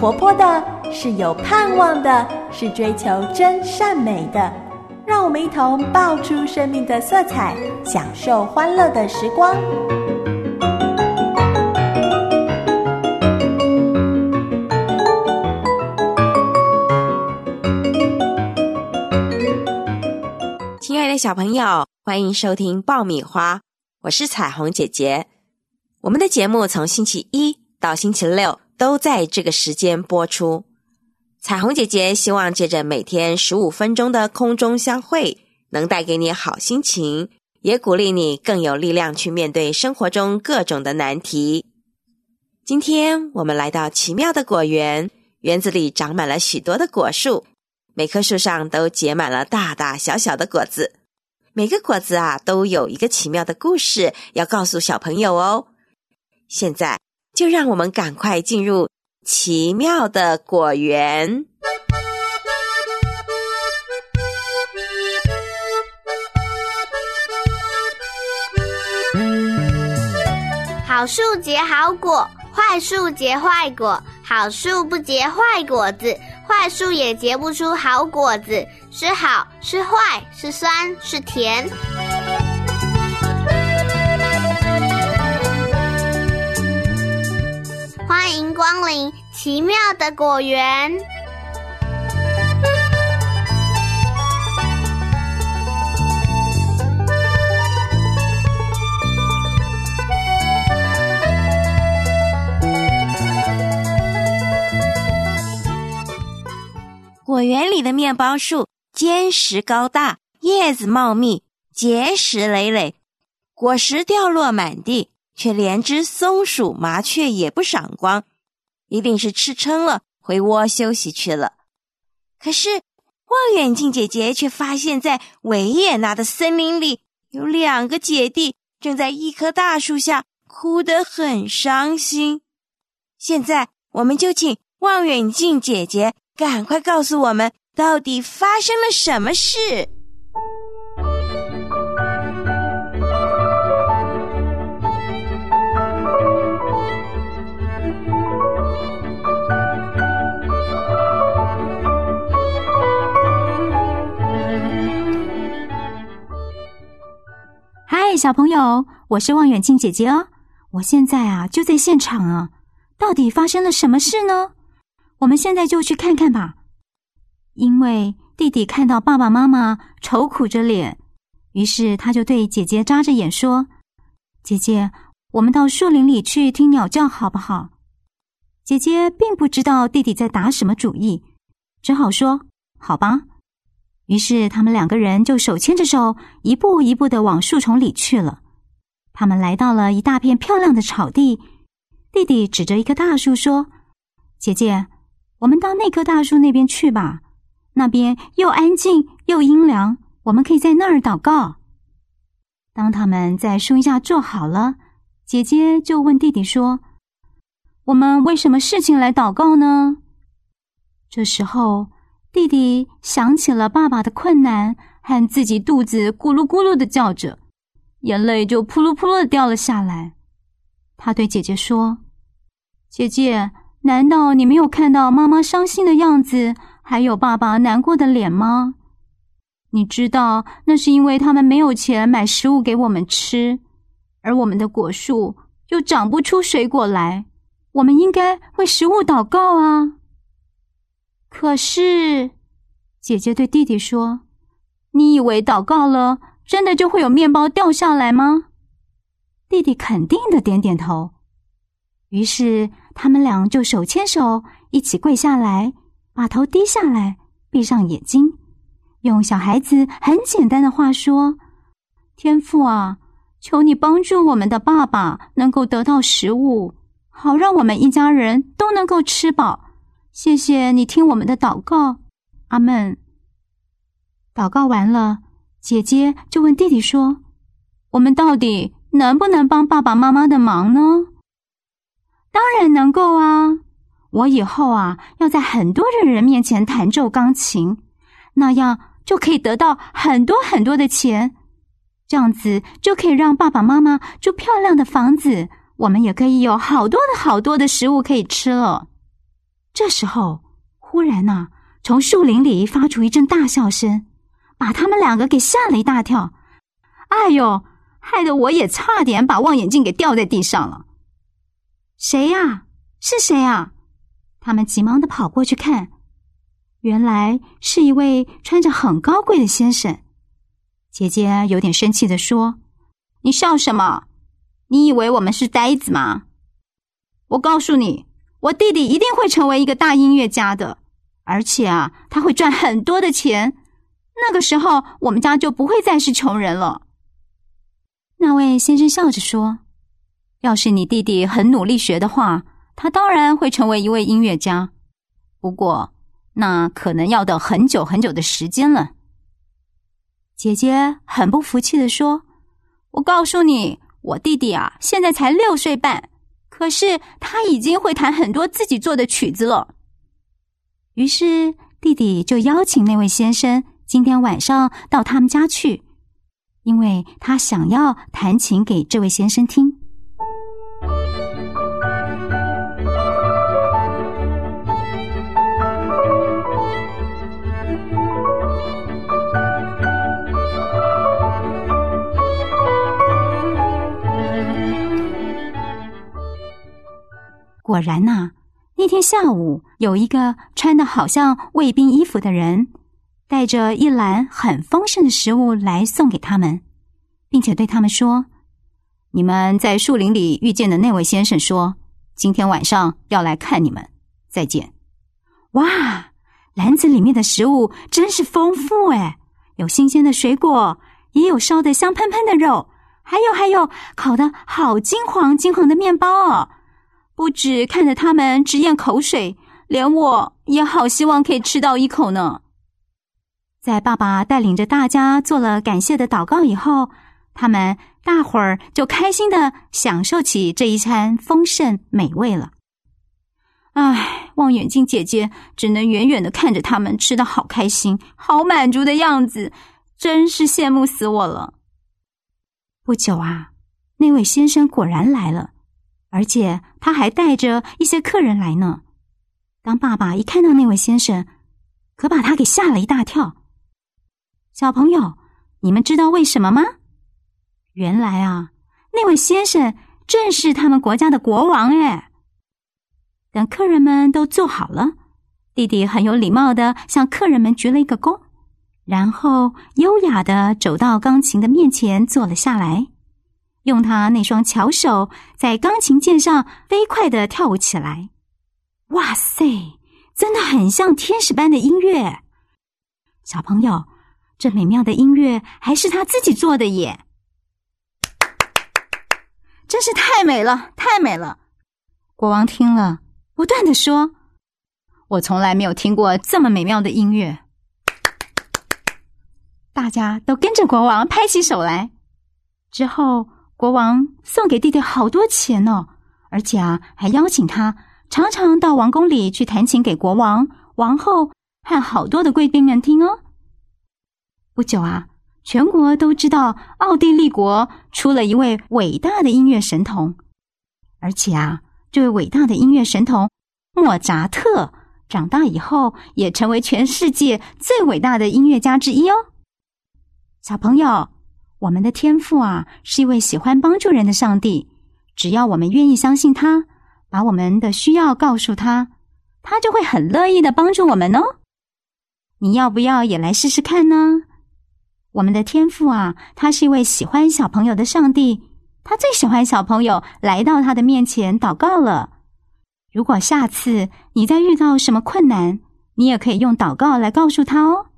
活泼的，是有盼望的，是追求真善美的。让我们一同爆出生命的色彩，享受欢乐的时光。亲爱的小朋友，欢迎收听爆米花，我是彩虹姐姐。我们的节目从星期一到星期六都在这个时间播出。彩虹姐姐希望借着每天十五分钟的空中相会，能带给你好心情，也鼓励你更有力量去面对生活中各种的难题。今天我们来到奇妙的果园，园子里长满了许多的果树，每棵树上都结满了大大小小的果子，每个果子啊都有一个奇妙的故事要告诉小朋友哦。现在就让我们赶快进入奇妙的果园。好树结好果，坏树结坏果。好树不结坏果子，坏树也结不出好果子。是好是坏，是酸是甜。欢迎光临奇妙的果园。果园里的面包树坚实高大，叶子茂密，结实累累，果实掉落满地。却连只松鼠、麻雀也不赏光，一定是吃撑了，回窝休息去了。可是望远镜姐姐却发现，在维也纳的森林里，有两个姐弟正在一棵大树下哭得很伤心。现在，我们就请望远镜姐姐赶快告诉我们，到底发生了什么事。小朋友，我是望远镜姐姐哦。我现在啊就在现场啊，到底发生了什么事呢？我们现在就去看看吧。因为弟弟看到爸爸妈妈愁苦着脸，于是他就对姐姐眨着眼说：“姐姐，我们到树林里去听鸟叫好不好？”姐姐并不知道弟弟在打什么主意，只好说：“好吧。”于是，他们两个人就手牵着手，一步一步的往树丛里去了。他们来到了一大片漂亮的草地，弟弟指着一棵大树说：“姐姐，我们到那棵大树那边去吧，那边又安静又阴凉，我们可以在那儿祷告。”当他们在树荫下坐好了，姐姐就问弟弟说：“我们为什么事情来祷告呢？”这时候。弟弟想起了爸爸的困难，和自己肚子咕噜咕噜的叫着，眼泪就扑噜扑噜的掉了下来。他对姐姐说：“姐姐，难道你没有看到妈妈伤心的样子，还有爸爸难过的脸吗？你知道那是因为他们没有钱买食物给我们吃，而我们的果树又长不出水果来。我们应该为食物祷告啊。”可是，姐姐对弟弟说：“你以为祷告了，真的就会有面包掉下来吗？”弟弟肯定的点点头。于是，他们俩就手牵手一起跪下来，把头低下来，闭上眼睛，用小孩子很简单的话说：“天父啊，求你帮助我们的爸爸能够得到食物，好让我们一家人都能够吃饱。”谢谢你听我们的祷告，阿门。祷告完了，姐姐就问弟弟说：“我们到底能不能帮爸爸妈妈的忙呢？”当然能够啊！我以后啊要在很多的人面前弹奏钢琴，那样就可以得到很多很多的钱，这样子就可以让爸爸妈妈住漂亮的房子，我们也可以有好多的好多的食物可以吃了。这时候，忽然呐，从树林里发出一阵大笑声，把他们两个给吓了一大跳。哎呦，害得我也差点把望远镜给掉在地上了。谁呀？是谁啊？他们急忙的跑过去看，原来是一位穿着很高贵的先生。姐姐有点生气的说：“你笑什么？你以为我们是呆子吗？我告诉你，我弟弟一定会成为一个大音乐家的，而且啊，他会赚很多的钱。那个时候，我们家就不会再是穷人了。”那位先生笑着说：“要是你弟弟很努力学的话，他当然会成为一位音乐家。不过，那可能要等很久很久的时间了。”姐姐很不服气的说：“我告诉你，我弟弟啊，现在才六岁半，可是他已经会弹很多自己做的曲子了。”于是弟弟就邀请那位先生今天晚上到他们家去，因为他想要弹琴给这位先生听。果然呐，那天下午有一个穿的好像卫兵衣服的人，带着一篮很丰盛的食物来送给他们，并且对他们说：“你们在树林里遇见的那位先生说，今天晚上要来看你们。再见。”哇，篮子里面的食物真是丰富哎，有新鲜的水果，也有烧的香喷喷的肉，还有还有烤的好金黄金黄的面包哦。不止看着他们直咽口水，连我也好希望可以吃到一口呢。在爸爸带领着大家做了感谢的祷告以后，他们大伙儿就开心的享受起这一餐丰盛美味了。唉，望远镜姐姐只能远远的看着他们吃的好开心、好满足的样子，真是羡慕死我了。不久啊，那位先生果然来了。而且他还带着一些客人来呢。当爸爸一看到那位先生，可把他给吓了一大跳。小朋友，你们知道为什么吗？原来啊，那位先生正是他们国家的国王哎。等客人们都坐好了，弟弟很有礼貌的向客人们鞠了一个躬，然后优雅的走到钢琴的面前坐了下来。用他那双巧手在钢琴键上飞快的跳舞起来，哇塞，真的很像天使般的音乐。小朋友，这美妙的音乐还是他自己做的耶，真是太美了，太美了！国王听了，不断的说：“我从来没有听过这么美妙的音乐。”大家都跟着国王拍起手来，之后。国王送给弟弟好多钱呢，而且啊，还邀请他常常到王宫里去弹琴给国王、王后和好多的贵宾们听哦。不久啊，全国都知道奥地利国出了一位伟大的音乐神童，而且啊，这位伟大的音乐神童莫扎特长大以后也成为全世界最伟大的音乐家之一哦。小朋友。我们的天父啊，是一位喜欢帮助人的上帝。只要我们愿意相信他，把我们的需要告诉他，他就会很乐意的帮助我们哦。你要不要也来试试看呢？我们的天父啊，他是一位喜欢小朋友的上帝，他最喜欢小朋友来到他的面前祷告了。如果下次你再遇到什么困难，你也可以用祷告来告诉他哦。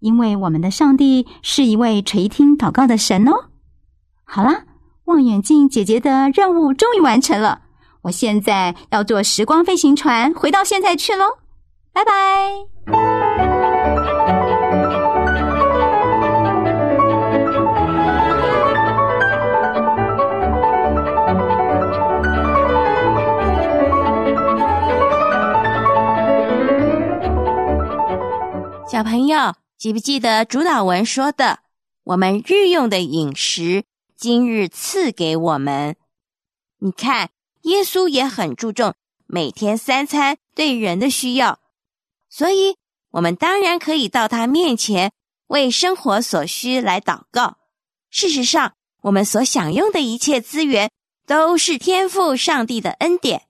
因为我们的上帝是一位垂听祷告的神哦。好啦，望远镜姐姐的任务终于完成了，我现在要坐时光飞行船回到现在去喽，拜拜。记不记得主导文说的？我们日用的饮食，今日赐给我们。你看，耶稣也很注重每天三餐对人的需要，所以我们当然可以到他面前为生活所需来祷告。事实上，我们所享用的一切资源都是天赋上帝的恩典，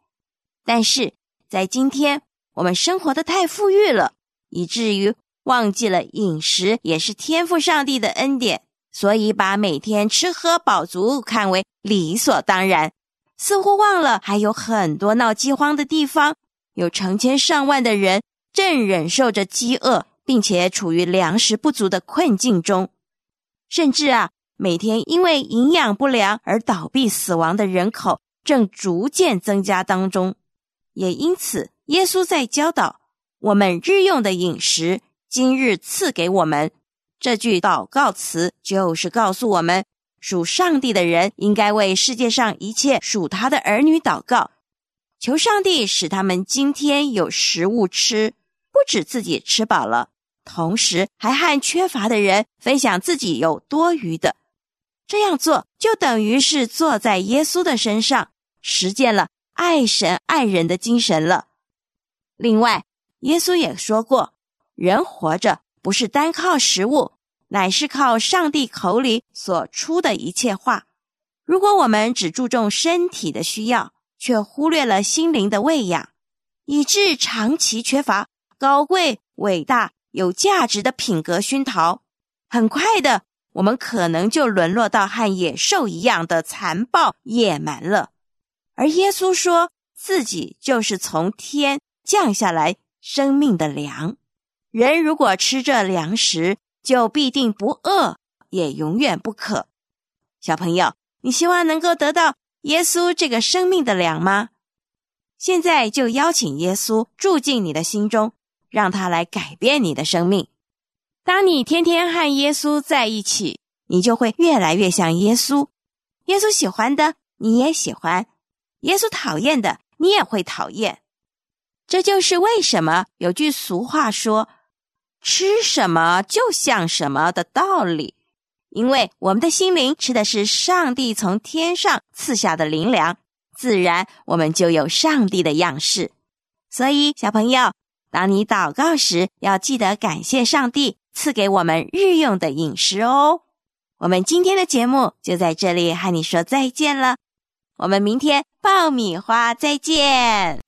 但是在今天，我们生活的太富裕了，以至于忘记了饮食也是天赋上帝的恩典，所以把每天吃喝饱足看为理所当然，似乎忘了还有很多闹饥荒的地方。有成千上万的人正忍受着饥饿，并且处于粮食不足的困境中，甚至啊，每天因为营养不良而倒闭死亡的人口正逐渐增加当中。也因此，耶稣在教导我们日用的饮食，今日赐给我们。这句祷告词就是告诉我们，属上帝的人应该为世界上一切属他的儿女祷告。求上帝使他们今天有食物吃，不止自己吃饱了，同时还和缺乏的人分享自己有多余的。这样做就等于是坐在耶稣的身上，实践了爱神爱人的精神了。另外，耶稣也说过，人活着不是单靠食物，乃是靠上帝口里所出的一切话。如果我们只注重身体的需要，却忽略了心灵的喂养，以致长期缺乏高贵、伟大、有价值的品格熏陶。很快的，我们可能就沦落到和野兽一样的残暴野蛮了。而耶稣说自己就是从天降下来生命的粮，人如果吃这粮食，就必定不饿，也永远不渴。小朋友，你希望能够得到？耶稣这个生命的粮吗？现在就邀请耶稣住进你的心中，让他来改变你的生命。当你天天和耶稣在一起，你就会越来越像耶稣。耶稣喜欢的，你也喜欢；耶稣讨厌的，你也会讨厌。这就是为什么有句俗话说：“吃什么就像什么”的道理。因为我们的心灵吃的是上帝从天上赐下的灵粮，自然我们就有上帝的样式。所以，小朋友，当你祷告时，要记得感谢上帝赐给我们日用的饮食哦。我们今天的节目就在这里和你说再见了，我们明天爆米花再见。